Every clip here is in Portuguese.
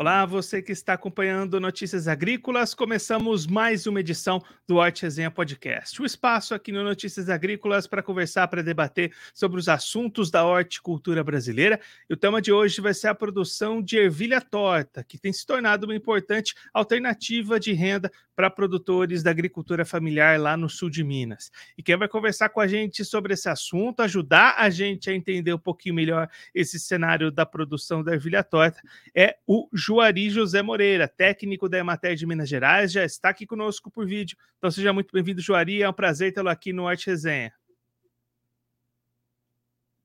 Olá, você que está acompanhando Notícias Agrícolas. Começamos mais uma edição do Horti Resenha Podcast. O espaço aqui no Notícias Agrícolas para conversar, para debater sobre os assuntos da horticultura brasileira. E o tema de hoje vai ser a produção de ervilha torta, que tem se tornado uma importante alternativa de renda para produtores da agricultura familiar lá no sul de Minas. E quem vai conversar com a gente sobre esse assunto, ajudar a gente a entender um pouquinho melhor esse cenário da produção da ervilha torta, é o Juari José Moreira, técnico da Emater de Minas Gerais, já está aqui conosco por vídeo. Então seja muito bem-vindo, Juari. É um prazer tê-lo aqui no Arte Resenha.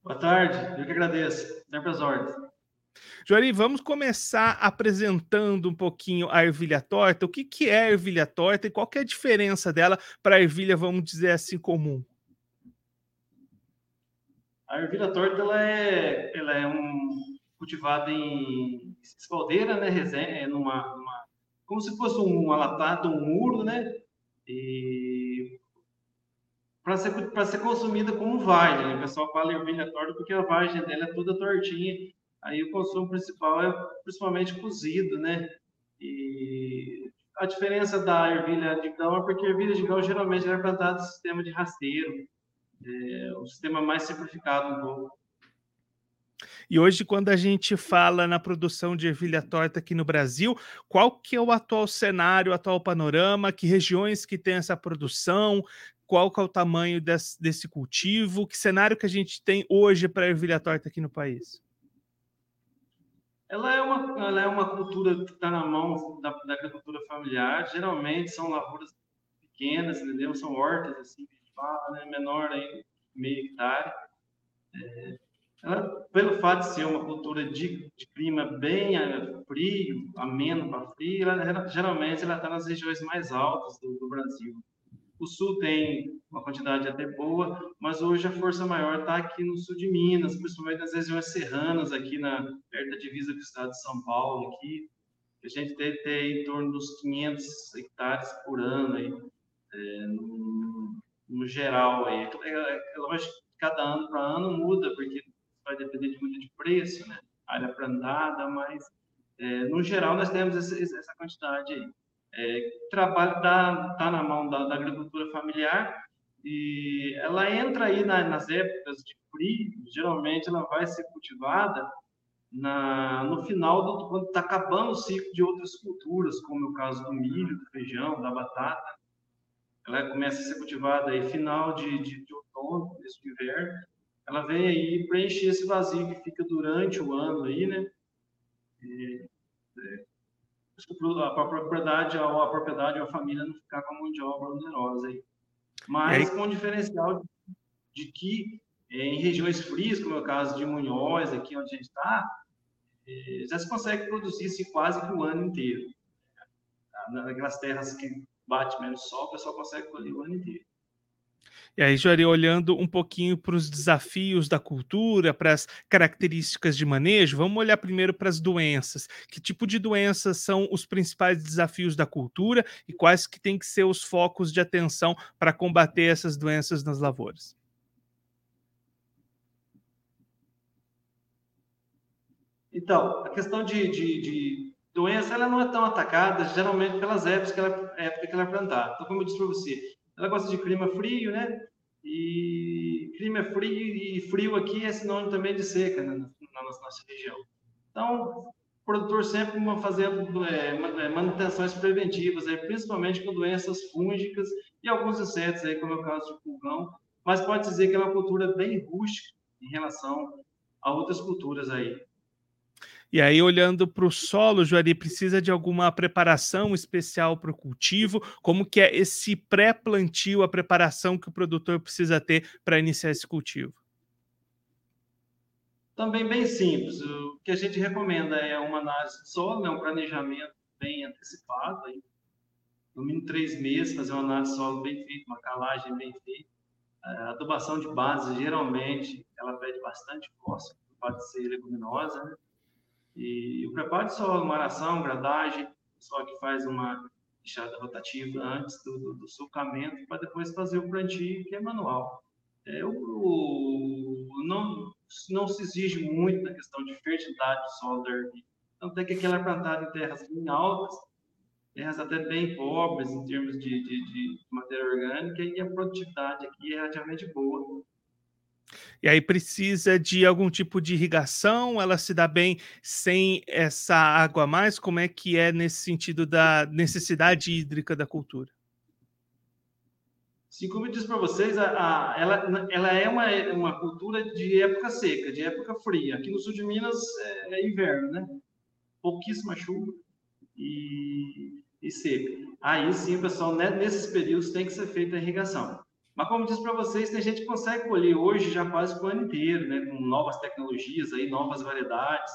Boa tarde, eu que agradeço. Sempre às ordens. Juari, vamos começar apresentando um pouquinho a ervilha torta. O que, que é a ervilha torta e qual é a diferença dela para a ervilha, vamos dizer assim, comum? A ervilha torta ela é, ela é um cultivada em espaldeira, né, resenha, numa, numa, como se fosse um alatado, um muro, né, e para ser, para ser consumida como vagem, né? o pessoal fala ervilha torta porque a vagem dela é toda tortinha, aí o consumo principal é principalmente cozido, né, e a diferença da ervilha de grão é porque a ervilha de grão geralmente é plantada no sistema de rasteiro, é, um sistema mais simplificado um pouco. E hoje, quando a gente fala na produção de ervilha torta aqui no Brasil, qual que é o atual cenário, o atual panorama, que regiões que tem essa produção, qual que é o tamanho desse, desse cultivo, que cenário que a gente tem hoje para a ervilha torta aqui no país? Ela é uma, ela é uma cultura que está na mão da, da, agricultura familiar, geralmente são lavouras pequenas, entendeu? São hortas, assim, fala, né? menor aí, meio hectare. É, pelo fato de ser uma cultura de, de clima bem eh, frio, ameno para frio, ela, geralmente ela está nas regiões mais altas do, do, Brasil. O sul tem uma quantidade até boa, mas hoje a força maior está aqui no sul de Minas, principalmente nas regiões serranas, aqui na, perto da divisa com o estado de São Paulo, aqui, a gente tem em torno dos 500 hectares por ano aí, é, no, no, geral aí. É, é, é lógico que cada ano para ano muda, porque vai depender muito de preço, né? área plantada, mas é, no geral nós temos essa, essa quantidade aí. É, trabalho está tá na mão da, da, agricultura familiar e ela entra aí na, nas épocas de frio, geralmente ela vai ser cultivada na, no final do quando está acabando o ciclo de outras culturas, como é o caso do milho, do feijão, da batata. Ela começa a ser cultivada aí final de, de, de outono, começo de inverno, ela vem aí preencher esse vazio que fica durante o ano aí, né? E, é, a propriedade, a propriedade ou a família não ficar com a mão de obra onerosa aí. Mas aí... com o diferencial de, de que é, em regiões frias, como é o caso de Munhoz, aqui onde a gente está, é, já se consegue produzir se quase que o ano inteiro. Naquelas terras que bate menos sol, o pessoal consegue colher o ano inteiro. E aí, Juari, olhando um pouquinho para os desafios da cultura, para as características de manejo, vamos olhar primeiro para as doenças. Que tipo de doenças são os principais desafios da cultura e quais que têm que ser os focos de atenção para combater essas doenças nas lavouras? Então, a questão de, de, de, doença ela não é tão atacada, geralmente, pelas épocas que ela, época que ela é plantada. Então, como eu disse para você, ela gosta de clima frio, né? E clima frio e frio aqui é sinônimo também de seca né, na nossa região. Então, o produtor sempre fazendo é, é, manutenções preventivas, aí, principalmente com doenças fúngicas e alguns insetos, aí, como é o caso de pulgão, mas pode dizer que é uma cultura bem rústica em relação a outras culturas aí. E aí, olhando para o solo, Juari, precisa de alguma preparação especial para o cultivo? Como que é esse pré-plantio, a preparação que o produtor precisa ter para iniciar esse cultivo? Também bem simples. O que a gente recomenda é uma análise de solo, né, um planejamento bem antecipado, aí, no mínimo três meses, fazer uma análise de solo bem feita, uma calagem bem feita. A adubação de base, geralmente, ela pede bastante fósforo, pode ser leguminosa, né? E o preparo de solo, uma aração, gradagem, só que faz uma enxada rotativa antes do, do, do para depois fazer o plantio, que é manual. É, o, o, não, não se exige muito na questão de fertilidade do solo da ervilha. Tanto é que aquela é plantada em terras bem altas, terras até bem pobres em termos de, de, de matéria orgânica, e a produtividade aqui é relativamente boa. E aí precisa de algum tipo de irrigação? Ela se dá bem sem essa água a mais? Como é que é nesse sentido da necessidade hídrica da cultura? Sim, como eu disse para vocês, a, a, ela, ela é uma, uma cultura de época seca, de época fria. Aqui no sul de Minas é, é inverno, né? Pouquíssima chuva e, e seca. Aí sim, pessoal, né, nesses períodos tem que ser feita a irrigação. Mas como disse para vocês, tem gente consegue colher hoje já quase o ano inteiro, né? Com novas tecnologias aí, novas variedades,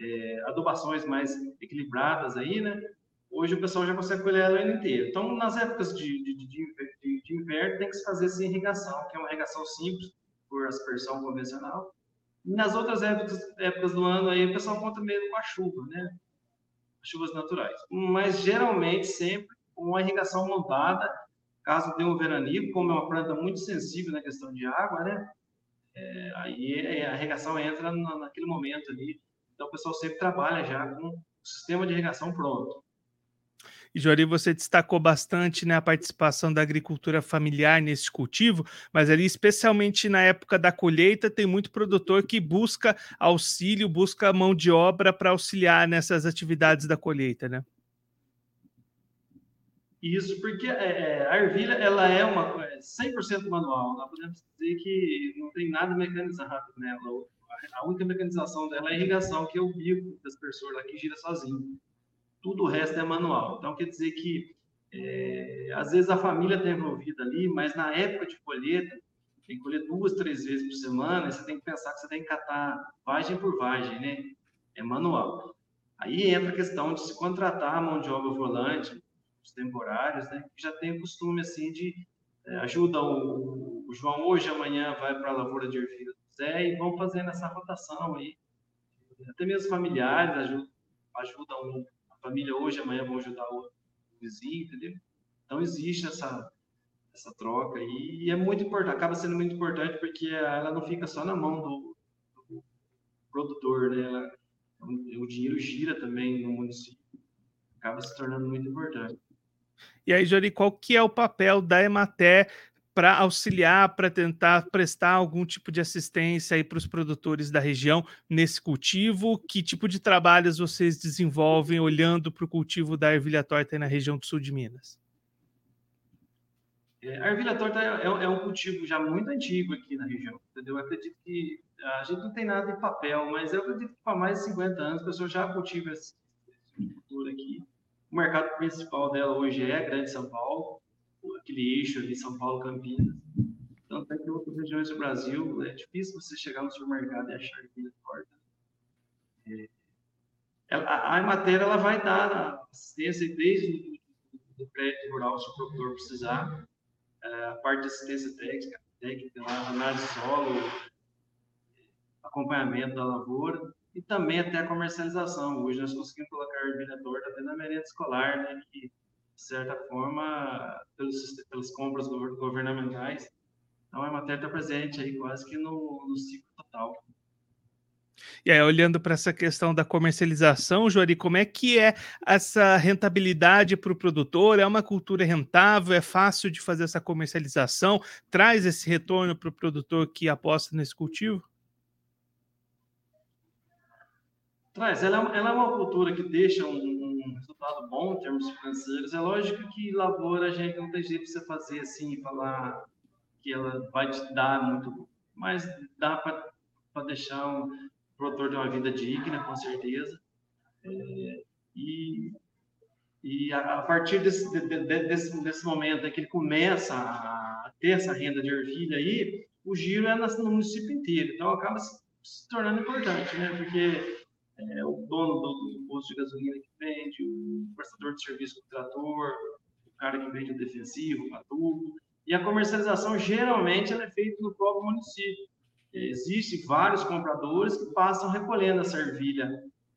é, adubações mais equilibradas aí, né? Hoje o pessoal já consegue colher o ano inteiro. Então, nas épocas de, de, de, de, inverno, tem que se fazer sem irrigação, que é uma irrigação simples, por aspersão convencional. E nas outras épocas, épocas do ano, aí o pessoal conta mesmo com a chuva, né? Chuvas naturais. Mas, geralmente, sempre com uma irrigação montada, caso dê um veranico, como é uma planta muito sensível na questão de água, né? É, aí a irrigação entra naquele momento ali. Então, o pessoal sempre trabalha já com o sistema de irrigação pronto. E Jori, você destacou bastante né, a participação da agricultura familiar nesse cultivo, mas ali, especialmente na época da colheita, tem muito produtor que busca auxílio, busca mão de obra para auxiliar nessas atividades da colheita, né? Isso, porque é, é a ervilha ela é uma 100% é manual. Nós podemos dizer que não tem nada mecanizado nela. A única mecanização dela é a irrigação, que é o bico das pessoas lá que gira sozinho tudo o resto é manual. Então, quer dizer que, é, às vezes, a família está envolvida ali, mas na época de colheita, tem que colher duas, três vezes por semana, você tem que pensar que você tem que catar vagem por vagem, né? É manual. Aí entra a questão de se contratar a mão de obra volante, os temporários, né? Que já tem o costume, assim, de é, ajuda o, o, João hoje, amanhã vai para a lavoura de ervilha do Zé e vão fazendo essa rotação aí. Até mesmo familiares ajudam, ajudam família hoje, amanhã vão ajudar o vizinho, entendeu? Então existe essa essa troca e é muito importante, acaba sendo muito importante porque ela não fica só na mão do, do produtor, né? Ela, o dinheiro gira também no município, acaba se tornando muito importante. E aí, Jori, qual que é o papel da Emater para auxiliar, para tentar prestar algum tipo de assistência aí para os produtores da região nesse cultivo? Que tipo de trabalhos vocês desenvolvem olhando para o cultivo da ervilha torta na região do sul de Minas? É, a ervilha torta é, é, é, um cultivo já muito antigo aqui na região, entendeu? Eu acredito que a gente não tem nada em papel, mas eu acredito que há mais de 50 anos a pessoa já cultiva esse, esse cultura aqui. O mercado principal dela hoje é a Grande São Paulo, aquele eixo ali, São Paulo, Campinas. Tanto é que em outras regiões do Brasil é difícil você chegar no supermercado e achar ervilha torta. É, a, a matéria ela vai dar assistência desde o prédio rural, se o produtor precisar, é, a parte de assistência técnica, técnica lá, análise de solo, acompanhamento da lavoura e também até a comercialização. Hoje nós conseguimos colocar ervilha torta até na merenda escolar, né, que de certa forma, pelos, pelas compras governamentais. Então, a matéria está presente aí quase que no, no ciclo total. E aí, olhando para essa questão da comercialização, Jori, como é que é essa rentabilidade para o produtor? É uma cultura rentável? É fácil de fazer essa comercialização? Traz esse retorno para o produtor que aposta nesse cultivo? Traz. Ela, é ela é uma cultura que deixa um, resultado bom em termos financeiros. É lógico que lavoura a gente não tem jeito de você fazer assim, falar que ela vai te dar muito, mas dá para deixar um produtor de uma vida digna, com certeza. É, e e a, a partir desse, de, de, desse, desse momento em que ele começa a ter essa renda de ervilha aí, o giro é no município inteiro. Então acaba se tornando importante, né? Porque é, o dono do, do, posto de gasolina que vende, o prestador de serviço do trator, o cara que vende o defensivo, o adubo. E a comercialização geralmente é feita no próprio município. Existem vários compradores que passam recolhendo essa ervilha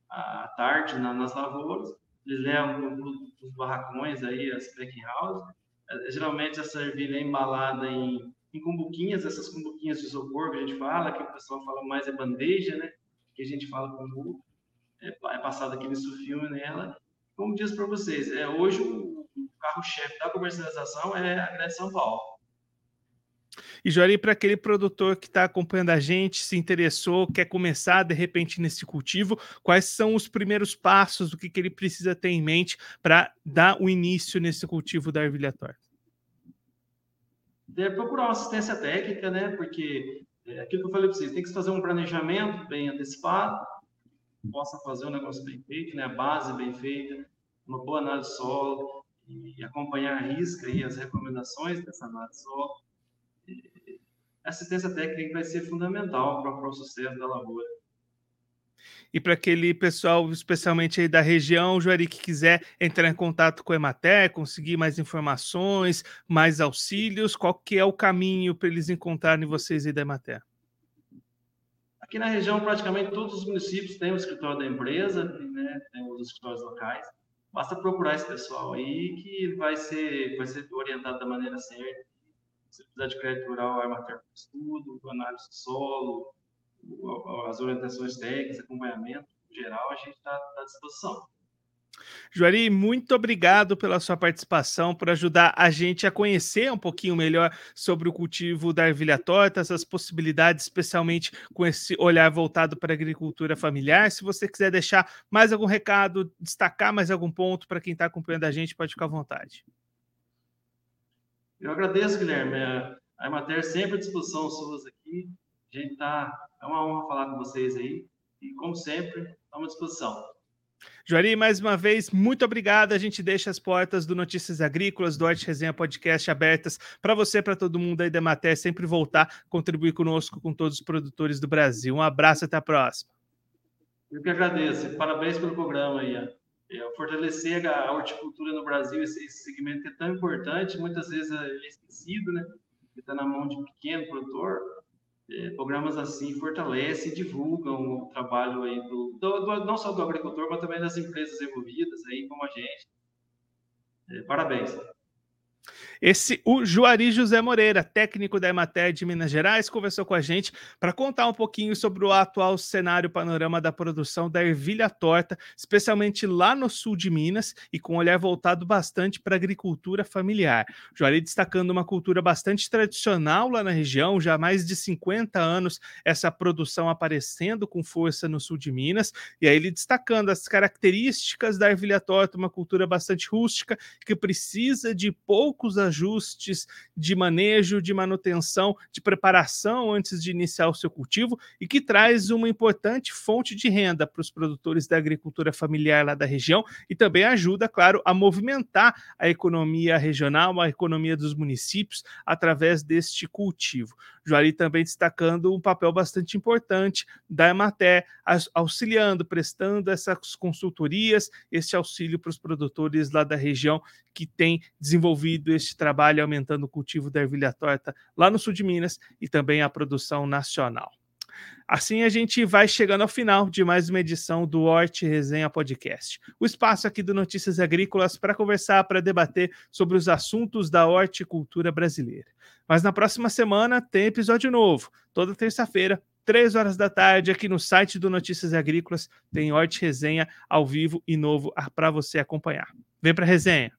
à tarde na, nas lavouras, eles levam para os barracões aí, as packing houses. É, geralmente essa ervilha é embalada em, em cumbuquinhas, essas cumbuquinhas de isopor que a gente fala, que o pessoal fala mais é bandeja, né? Que a gente fala cumbuco é, é passado aquele sulfilme nela. Como disse para vocês, é, hoje o, carro-chefe da comercialização é a Grande São Paulo. E Jori, para aquele produtor que está acompanhando a gente, se interessou, quer começar de repente nesse cultivo, quais são os primeiros passos, o que, que ele precisa ter em mente para dar o início nesse cultivo da ervilha torta? Deve procurar uma assistência técnica, né? Porque é aquilo que eu falei para vocês, tem que fazer um planejamento bem antecipado, possa fazer um negócio bem feito, né? A base bem feita, uma boa análise solo e acompanhar a risca e as recomendações dessa análise solo assistência técnica vai ser fundamental para o sucesso da lavoura. E para aquele pessoal, especialmente aí da região, Juari, que quiser entrar em contato com a Emater, conseguir mais informações, mais auxílios, qual que é o caminho para eles encontrarem vocês aí da Emater? Aqui na região, praticamente todos os municípios têm o escritório da empresa, né, tem os escritórios locais. Basta procurar esse pessoal aí que vai ser, vai ser orientado da maneira certa se precisar de crédito rural, arma para estudo, análise de solo, as orientações técnicas, acompanhamento geral, a gente está tá à disposição. Juari, muito obrigado pela sua participação, por ajudar a gente a conhecer um pouquinho melhor sobre o cultivo da ervilha torta, essas possibilidades, especialmente com esse olhar voltado para a agricultura familiar. Se você quiser deixar mais algum recado, destacar mais algum ponto para quem está acompanhando a gente, pode ficar à vontade. Eu agradeço, Guilherme. A Emater sempre à disposição suas aqui. A gente tá, é uma honra falar com vocês aí. E, como sempre, estamos à disposição. Juari, mais uma vez, muito obrigado. A gente deixa as portas do Notícias Agrícolas, do Arte Resenha Podcast abertas para você, para todo mundo aí da Emater, sempre voltar, contribuir conosco, com todos os produtores do Brasil. Um abraço, até a próxima. Eu que agradeço. Parabéns pelo programa aí é, fortalecer a horticultura no Brasil, esse, segmento que é tão importante, muitas vezes é esquecido, né? Está na mão de um pequeno produtor. É, programas assim fortalecem e divulgam o trabalho aí do, do, do, não só do agricultor, mas também das empresas envolvidas aí, como a gente. É, parabéns. Esse, o Juari José Moreira, técnico da Emater de Minas Gerais, conversou com a gente para contar um pouquinho sobre o atual cenário panorama da produção da ervilha torta, especialmente lá no sul de Minas e com um olhar voltado bastante para a agricultura familiar. Juari destacando uma cultura bastante tradicional lá na região, já há mais de 50 anos essa produção aparecendo com força no sul de Minas, e aí ele destacando as características da ervilha torta, uma cultura bastante rústica que precisa de poucos ajustes de manejo, de manutenção, de preparação antes de iniciar o seu cultivo e que traz uma importante fonte de renda para os produtores da agricultura familiar lá da região e também ajuda, claro, a movimentar a economia regional, a economia dos municípios através deste cultivo. Juari também destacando um papel bastante importante da Emater, auxiliando, prestando essas consultorias, esse auxílio para os produtores lá da região que tem desenvolvido este trabalho, aumentando o cultivo da ervilha torta lá no sul de Minas e também a produção nacional. Assim a gente vai chegando ao final de mais uma edição do Horte Resenha Podcast. O espaço aqui do Notícias Agrícolas para conversar, para debater sobre os assuntos da horticultura brasileira. Mas na próxima semana tem episódio novo, toda terça-feira, três horas da tarde, aqui no site do Notícias Agrícolas, tem Horte Resenha ao vivo e novo para você acompanhar. Vem para resenha!